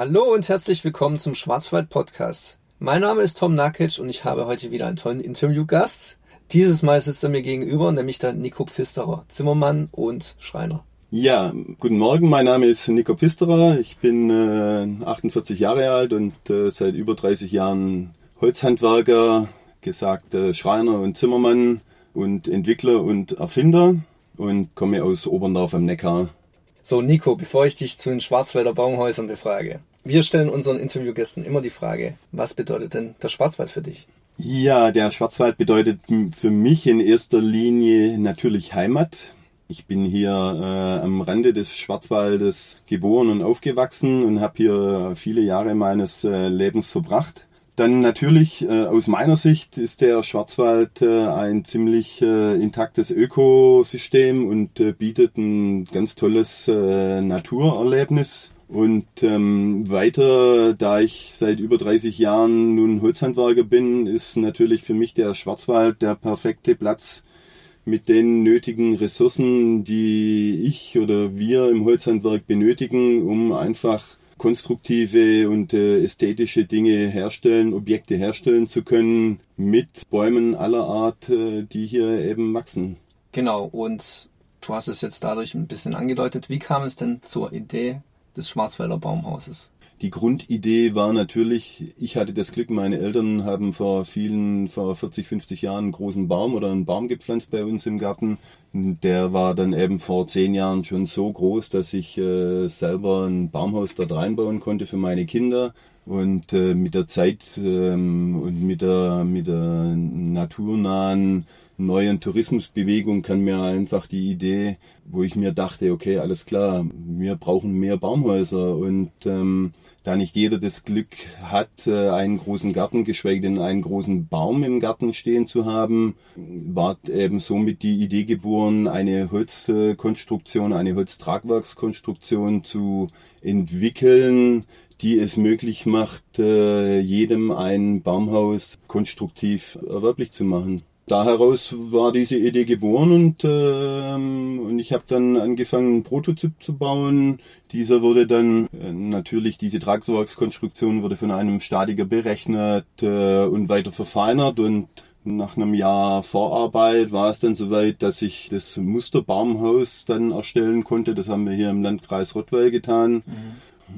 Hallo und herzlich willkommen zum Schwarzwald Podcast. Mein Name ist Tom Nakic und ich habe heute wieder einen tollen Interviewgast. Dieses Mal sitzt er mir gegenüber, nämlich der Nico Pfisterer, Zimmermann und Schreiner. Ja, guten Morgen, mein Name ist Nico Pfisterer. Ich bin äh, 48 Jahre alt und äh, seit über 30 Jahren Holzhandwerker, gesagt äh, Schreiner und Zimmermann und Entwickler und Erfinder und komme aus Oberndorf am Neckar. So, Nico, bevor ich dich zu den Schwarzwälder Baumhäusern befrage. Wir stellen unseren Interviewgästen immer die Frage, was bedeutet denn der Schwarzwald für dich? Ja, der Schwarzwald bedeutet für mich in erster Linie natürlich Heimat. Ich bin hier äh, am Rande des Schwarzwaldes geboren und aufgewachsen und habe hier viele Jahre meines äh, Lebens verbracht. Dann natürlich äh, aus meiner Sicht ist der Schwarzwald äh, ein ziemlich äh, intaktes Ökosystem und äh, bietet ein ganz tolles äh, Naturerlebnis. Und ähm, weiter, da ich seit über 30 Jahren nun Holzhandwerker bin, ist natürlich für mich der Schwarzwald der perfekte Platz, mit den nötigen Ressourcen, die ich oder wir im Holzhandwerk benötigen, um einfach konstruktive und äh, ästhetische Dinge herstellen, Objekte herstellen zu können mit Bäumen aller Art, äh, die hier eben wachsen. Genau, und du hast es jetzt dadurch ein bisschen angedeutet. Wie kam es denn zur Idee des Schwarzwälder Baumhauses? Die Grundidee war natürlich, ich hatte das Glück, meine Eltern haben vor vielen, vor 40, 50 Jahren einen großen Baum oder einen Baum gepflanzt bei uns im Garten. Der war dann eben vor zehn Jahren schon so groß, dass ich äh, selber ein Baumhaus dort reinbauen konnte für meine Kinder. Und äh, mit der Zeit ähm, und mit der, mit der naturnahen neuen Tourismusbewegung kann mir einfach die Idee, wo ich mir dachte, okay, alles klar, wir brauchen mehr Baumhäuser und ähm, da nicht jeder das Glück hat, äh, einen großen Garten, geschweige denn einen großen Baum im Garten stehen zu haben, war eben somit die Idee geboren, eine Holzkonstruktion, eine Holztragwerkskonstruktion zu entwickeln, die es möglich macht, äh, jedem ein Baumhaus konstruktiv erwerblich zu machen da heraus war diese Idee geboren und, äh, und ich habe dann angefangen, einen Prototyp zu bauen. Dieser wurde dann äh, natürlich, diese Tragwerkskonstruktion wurde von einem Statiker berechnet äh, und weiter verfeinert und nach einem Jahr Vorarbeit war es dann soweit, dass ich das Musterbaumhaus dann erstellen konnte. Das haben wir hier im Landkreis Rottweil getan. Mhm.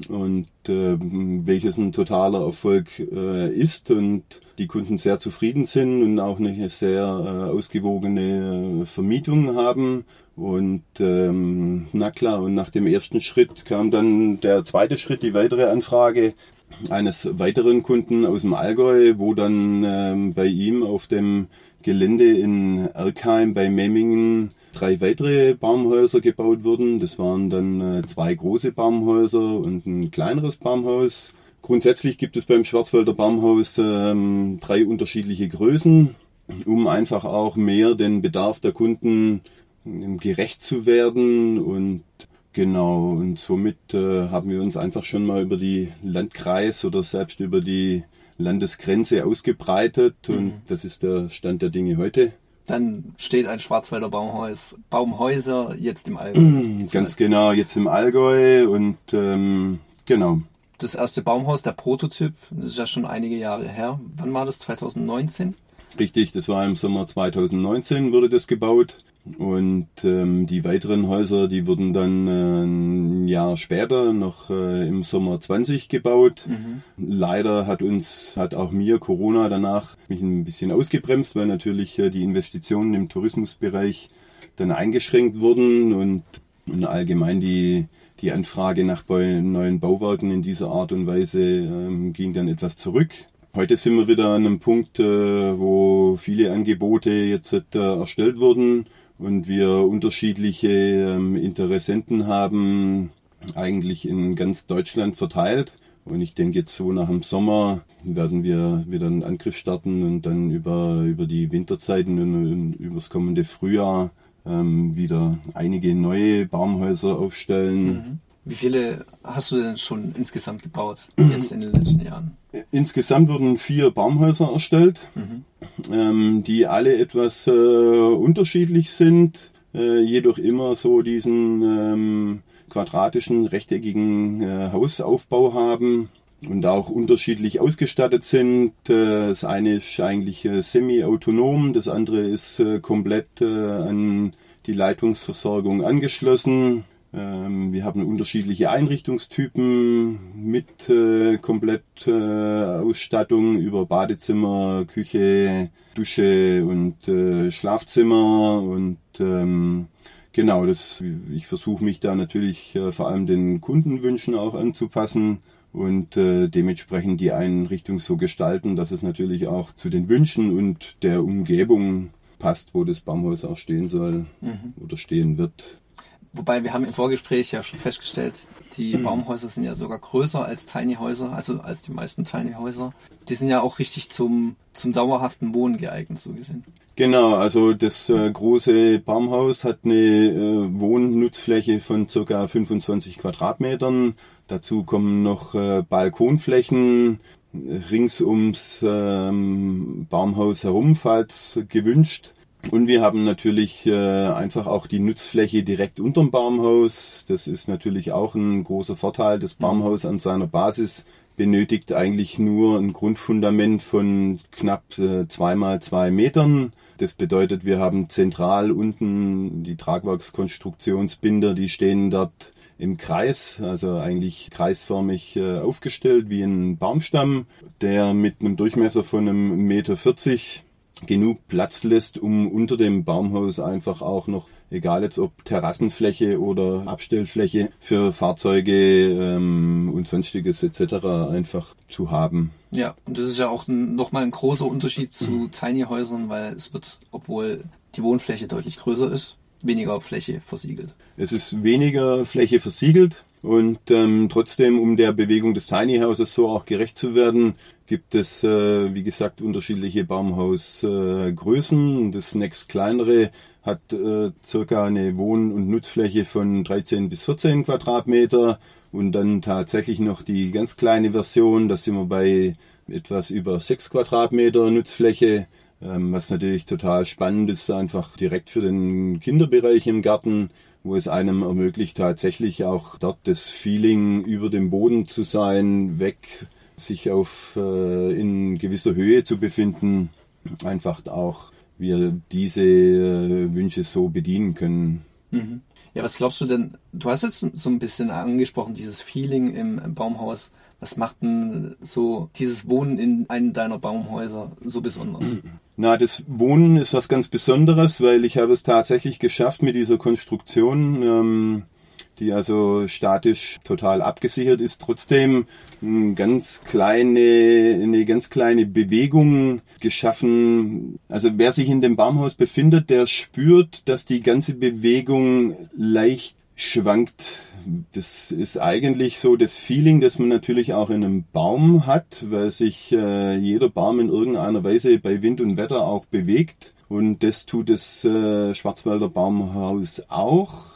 Und äh, welches ein totaler Erfolg äh, ist und die Kunden sehr zufrieden sind und auch eine sehr äh, ausgewogene äh, Vermietung haben. Und ähm, na klar, und nach dem ersten Schritt kam dann der zweite Schritt, die weitere Anfrage eines weiteren Kunden aus dem Allgäu, wo dann ähm, bei ihm auf dem Gelände in Erkheim bei Memmingen drei weitere Baumhäuser gebaut wurden. Das waren dann äh, zwei große Baumhäuser und ein kleineres Baumhaus. Grundsätzlich gibt es beim Schwarzwälder Baumhaus ähm, drei unterschiedliche Größen, um einfach auch mehr den Bedarf der Kunden ähm, gerecht zu werden und genau und somit äh, haben wir uns einfach schon mal über die Landkreis oder selbst über die Landesgrenze ausgebreitet mhm. und das ist der Stand der Dinge heute. Dann steht ein Schwarzwälder Baumhaus, Baumhäuser jetzt im Allgäu. Ganz genau, jetzt im Allgäu und ähm, genau das erste Baumhaus, der Prototyp, das ist ja schon einige Jahre her. Wann war das? 2019? Richtig, das war im Sommer 2019 wurde das gebaut. Und ähm, die weiteren Häuser, die wurden dann äh, ein Jahr später, noch äh, im Sommer 20 gebaut. Mhm. Leider hat uns, hat auch mir Corona danach mich ein bisschen ausgebremst, weil natürlich äh, die Investitionen im Tourismusbereich dann eingeschränkt wurden und, und allgemein die die Anfrage nach neuen Bauwerken in dieser Art und Weise ähm, ging dann etwas zurück. Heute sind wir wieder an einem Punkt, äh, wo viele Angebote jetzt äh, erstellt wurden und wir unterschiedliche ähm, Interessenten haben, eigentlich in ganz Deutschland verteilt. Und ich denke, jetzt so nach dem Sommer werden wir wieder einen Angriff starten und dann über, über die Winterzeiten und, und über das kommende Frühjahr ähm, wieder einige neue Baumhäuser aufstellen. Mhm. Wie viele hast du denn schon insgesamt gebaut, jetzt in den letzten Jahren? Insgesamt wurden vier Baumhäuser erstellt, mhm. ähm, die alle etwas äh, unterschiedlich sind, äh, jedoch immer so diesen, ähm, quadratischen, rechteckigen äh, Hausaufbau haben und auch unterschiedlich ausgestattet sind. Äh, das eine ist eigentlich äh, semi-autonom, das andere ist äh, komplett an die Leitungsversorgung angeschlossen. Ähm, wir haben unterschiedliche Einrichtungstypen mit komplett Ausstattung über Badezimmer, Küche, Dusche und Schlafzimmer und ähm, genau, das, ich versuche mich da natürlich vor allem den Kundenwünschen auch anzupassen und äh, dementsprechend die Einrichtung so gestalten, dass es natürlich auch zu den Wünschen und der Umgebung passt, wo das Baumhaus auch stehen soll mhm. oder stehen wird. Wobei wir haben im Vorgespräch ja schon festgestellt, die Baumhäuser sind ja sogar größer als Tiny Häuser, also als die meisten Tiny Häuser. Die sind ja auch richtig zum, zum dauerhaften Wohnen geeignet, so gesehen. Genau, also das äh, große Baumhaus hat eine äh, Wohnnutzfläche von ca. 25 Quadratmetern Dazu kommen noch äh, Balkonflächen rings ums ähm, Baumhaus herum, falls gewünscht. Und wir haben natürlich äh, einfach auch die Nutzfläche direkt unterm Baumhaus. Das ist natürlich auch ein großer Vorteil. Das Baumhaus an seiner Basis benötigt eigentlich nur ein Grundfundament von knapp äh, zwei mal zwei Metern. Das bedeutet, wir haben zentral unten die Tragwerkskonstruktionsbinder, die stehen dort im Kreis, also eigentlich kreisförmig äh, aufgestellt wie ein Baumstamm, der mit einem Durchmesser von einem Meter 40 genug Platz lässt, um unter dem Baumhaus einfach auch noch, egal jetzt ob Terrassenfläche oder Abstellfläche für Fahrzeuge ähm, und sonstiges etc. einfach zu haben. Ja, und das ist ja auch nochmal ein großer Unterschied zu mhm. Tiny Häusern, weil es wird, obwohl die Wohnfläche deutlich größer ist, weniger Fläche versiegelt. Es ist weniger Fläche versiegelt und ähm, trotzdem, um der Bewegung des Tiny Houses so auch gerecht zu werden, gibt es, äh, wie gesagt, unterschiedliche Baumhausgrößen. Äh, das nächst kleinere hat äh, circa eine Wohn- und Nutzfläche von 13 bis 14 Quadratmeter und dann tatsächlich noch die ganz kleine Version, da sind wir bei etwas über 6 Quadratmeter Nutzfläche. Ähm, was natürlich total spannend ist, einfach direkt für den Kinderbereich im Garten, wo es einem ermöglicht, tatsächlich auch dort das Feeling über dem Boden zu sein, weg, sich auf äh, in gewisser Höhe zu befinden, einfach auch wir diese äh, Wünsche so bedienen können. Mhm. Ja, was glaubst du denn? Du hast jetzt so ein bisschen angesprochen, dieses Feeling im, im Baumhaus. Was macht denn so dieses Wohnen in einem deiner Baumhäuser so besonders? Na, das Wohnen ist was ganz Besonderes, weil ich habe es tatsächlich geschafft mit dieser Konstruktion, ähm, die also statisch total abgesichert ist, trotzdem eine ganz kleine, eine ganz kleine Bewegung geschaffen. Also wer sich in dem Baumhaus befindet, der spürt, dass die ganze Bewegung leicht schwankt das ist eigentlich so das Feeling, das man natürlich auch in einem Baum hat, weil sich äh, jeder Baum in irgendeiner Weise bei Wind und Wetter auch bewegt. Und das tut das äh, Schwarzwälder Baumhaus auch.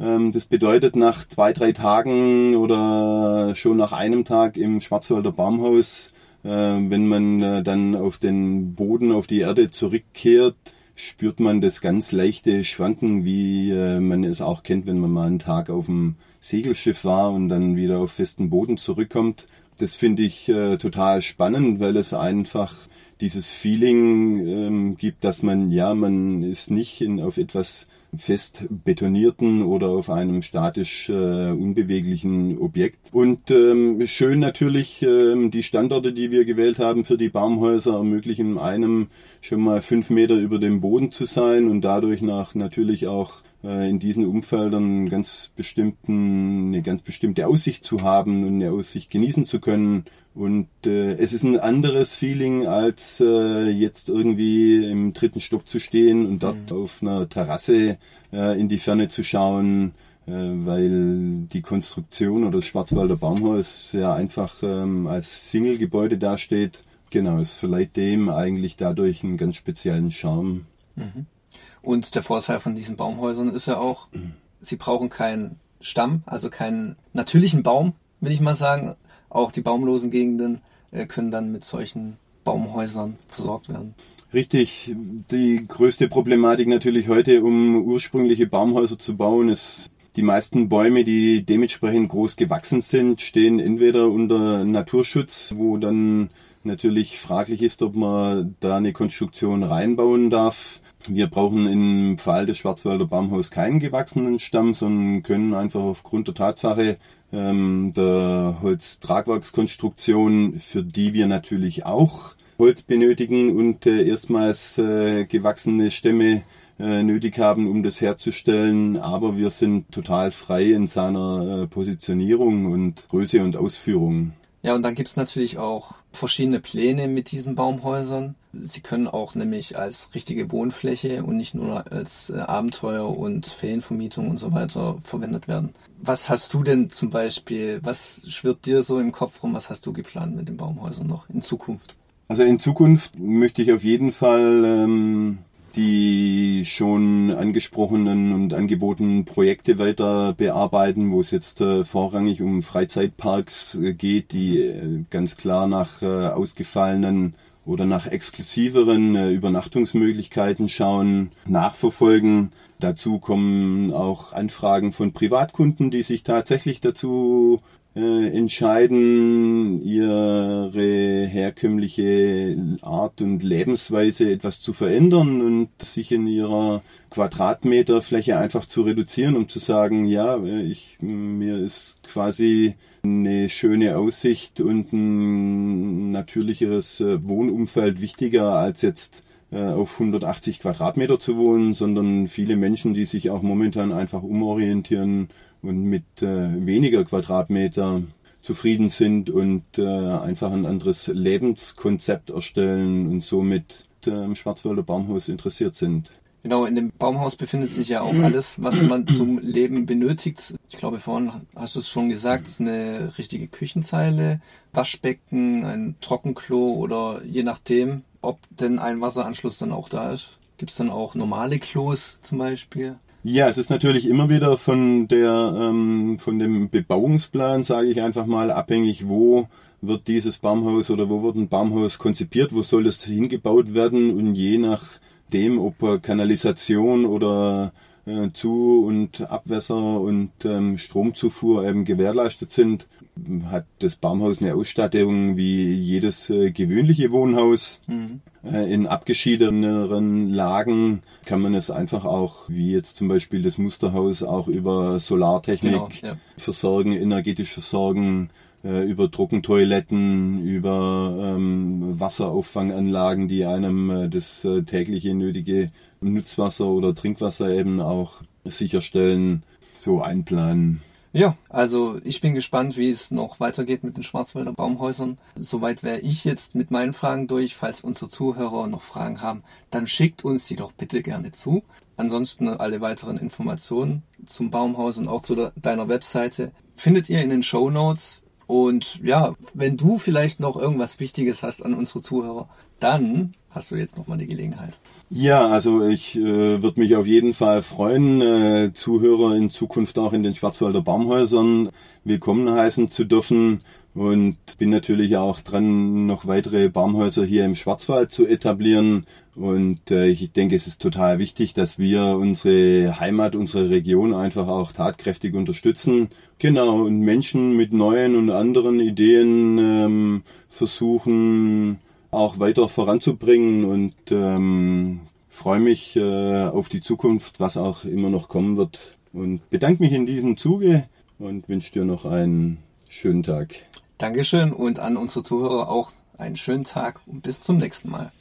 Ähm, das bedeutet, nach zwei, drei Tagen oder schon nach einem Tag im Schwarzwälder Baumhaus, äh, wenn man äh, dann auf den Boden, auf die Erde zurückkehrt, spürt man das ganz leichte Schwanken, wie äh, man es auch kennt, wenn man mal einen Tag auf dem Segelschiff war und dann wieder auf festen Boden zurückkommt. Das finde ich äh, total spannend, weil es einfach dieses Feeling ähm, gibt, dass man, ja, man ist nicht in, auf etwas fest betonierten oder auf einem statisch äh, unbeweglichen Objekt. Und ähm, schön natürlich, ähm, die Standorte, die wir gewählt haben für die Baumhäuser, ermöglichen einem schon mal fünf Meter über dem Boden zu sein und dadurch nach natürlich auch äh, in diesen Umfeldern ganz bestimmten, eine ganz bestimmte Aussicht zu haben und eine Aussicht genießen zu können. Und äh, es ist ein anderes Feeling, als äh, jetzt irgendwie im dritten Stock zu stehen und dort mhm. auf einer Terrasse äh, in die Ferne zu schauen, äh, weil die Konstruktion oder das Schwarzwalder Baumhaus ja einfach ähm, als Single-Gebäude dasteht. Genau, es verleiht dem eigentlich dadurch einen ganz speziellen Charme. Mhm. Und der Vorteil von diesen Baumhäusern ist ja auch, sie brauchen keinen Stamm, also keinen natürlichen Baum, will ich mal sagen. Auch die baumlosen Gegenden äh, können dann mit solchen Baumhäusern versorgt werden. Richtig, die größte Problematik natürlich heute, um ursprüngliche Baumhäuser zu bauen, ist Die meisten Bäume, die dementsprechend groß gewachsen sind, stehen entweder unter Naturschutz, wo dann natürlich fraglich ist, ob man da eine Konstruktion reinbauen darf. Wir brauchen im Fall des Schwarzwälder Baumhaus keinen gewachsenen Stamm, sondern können einfach aufgrund der Tatsache ähm, der Holztragwerkskonstruktion, für die wir natürlich auch Holz benötigen und äh, erstmals äh, gewachsene Stämme äh, nötig haben, um das herzustellen. Aber wir sind total frei in seiner äh, Positionierung und Größe und Ausführung. Ja, und dann gibt's natürlich auch verschiedene Pläne mit diesen Baumhäusern. Sie können auch nämlich als richtige Wohnfläche und nicht nur als äh, Abenteuer und Ferienvermietung und so weiter verwendet werden. Was hast du denn zum Beispiel, was schwirrt dir so im Kopf rum, was hast du geplant mit den Baumhäusern noch in Zukunft? Also in Zukunft möchte ich auf jeden Fall ähm, die schon angesprochenen und angebotenen Projekte weiter bearbeiten, wo es jetzt äh, vorrangig um Freizeitparks äh, geht, die äh, ganz klar nach äh, ausgefallenen oder nach exklusiveren äh, Übernachtungsmöglichkeiten schauen, nachverfolgen. Dazu kommen auch Anfragen von Privatkunden, die sich tatsächlich dazu äh, entscheiden, ihre herkömmliche Art und Lebensweise etwas zu verändern und sich in ihrer Quadratmeterfläche einfach zu reduzieren, um zu sagen, ja, ich, mir ist quasi eine schöne Aussicht und ein natürlicheres äh, Wohnumfeld wichtiger als jetzt äh, auf 180 Quadratmeter zu wohnen, sondern viele Menschen, die sich auch momentan einfach umorientieren und mit äh, weniger Quadratmeter zufrieden sind und äh, einfach ein anderes Lebenskonzept erstellen und somit äh, im Schwarzwälder Baumhaus interessiert sind. Genau, in dem Baumhaus befindet sich ja auch alles, was man zum Leben benötigt. Ich glaube, vorhin hast du es schon gesagt, eine richtige Küchenzeile, Waschbecken, ein Trockenklo oder je nachdem, ob denn ein Wasseranschluss dann auch da ist. Gibt es dann auch normale Klos zum Beispiel? Ja, es ist natürlich immer wieder von der ähm, von dem Bebauungsplan, sage ich einfach mal, abhängig, wo wird dieses Baumhaus oder wo wird ein Baumhaus konzipiert, wo soll es hingebaut werden und je nachdem, ob Kanalisation oder äh, Zu- und Abwässer und ähm, Stromzufuhr eben gewährleistet sind, hat das Baumhaus eine Ausstattung wie jedes äh, gewöhnliche Wohnhaus. Mhm. Äh, in abgeschiedeneren Lagen kann man es einfach auch, wie jetzt zum Beispiel das Musterhaus, auch über Solartechnik genau, ja. versorgen, energetisch versorgen, äh, über Trockentoiletten, über ähm, Wasserauffanganlagen, die einem äh, das äh, tägliche nötige Nutzwasser oder Trinkwasser eben auch sicherstellen, so einplanen. Ja, also ich bin gespannt, wie es noch weitergeht mit den Schwarzwälder Baumhäusern. Soweit wäre ich jetzt mit meinen Fragen durch. Falls unsere Zuhörer noch Fragen haben, dann schickt uns die doch bitte gerne zu. Ansonsten alle weiteren Informationen zum Baumhaus und auch zu deiner Webseite findet ihr in den Show Notes. Und ja, wenn du vielleicht noch irgendwas Wichtiges hast an unsere Zuhörer, dann hast du jetzt nochmal die Gelegenheit. Ja, also ich äh, würde mich auf jeden Fall freuen, äh, Zuhörer in Zukunft auch in den Schwarzwälder Baumhäusern willkommen heißen zu dürfen und bin natürlich auch dran, noch weitere Baumhäuser hier im Schwarzwald zu etablieren. Und äh, ich denke, es ist total wichtig, dass wir unsere Heimat, unsere Region einfach auch tatkräftig unterstützen. Genau, und Menschen mit neuen und anderen Ideen ähm, versuchen, auch weiter voranzubringen und ähm, freue mich äh, auf die Zukunft, was auch immer noch kommen wird. Und bedanke mich in diesem Zuge und wünsche dir noch einen schönen Tag. Dankeschön und an unsere Zuhörer auch einen schönen Tag und bis zum nächsten Mal.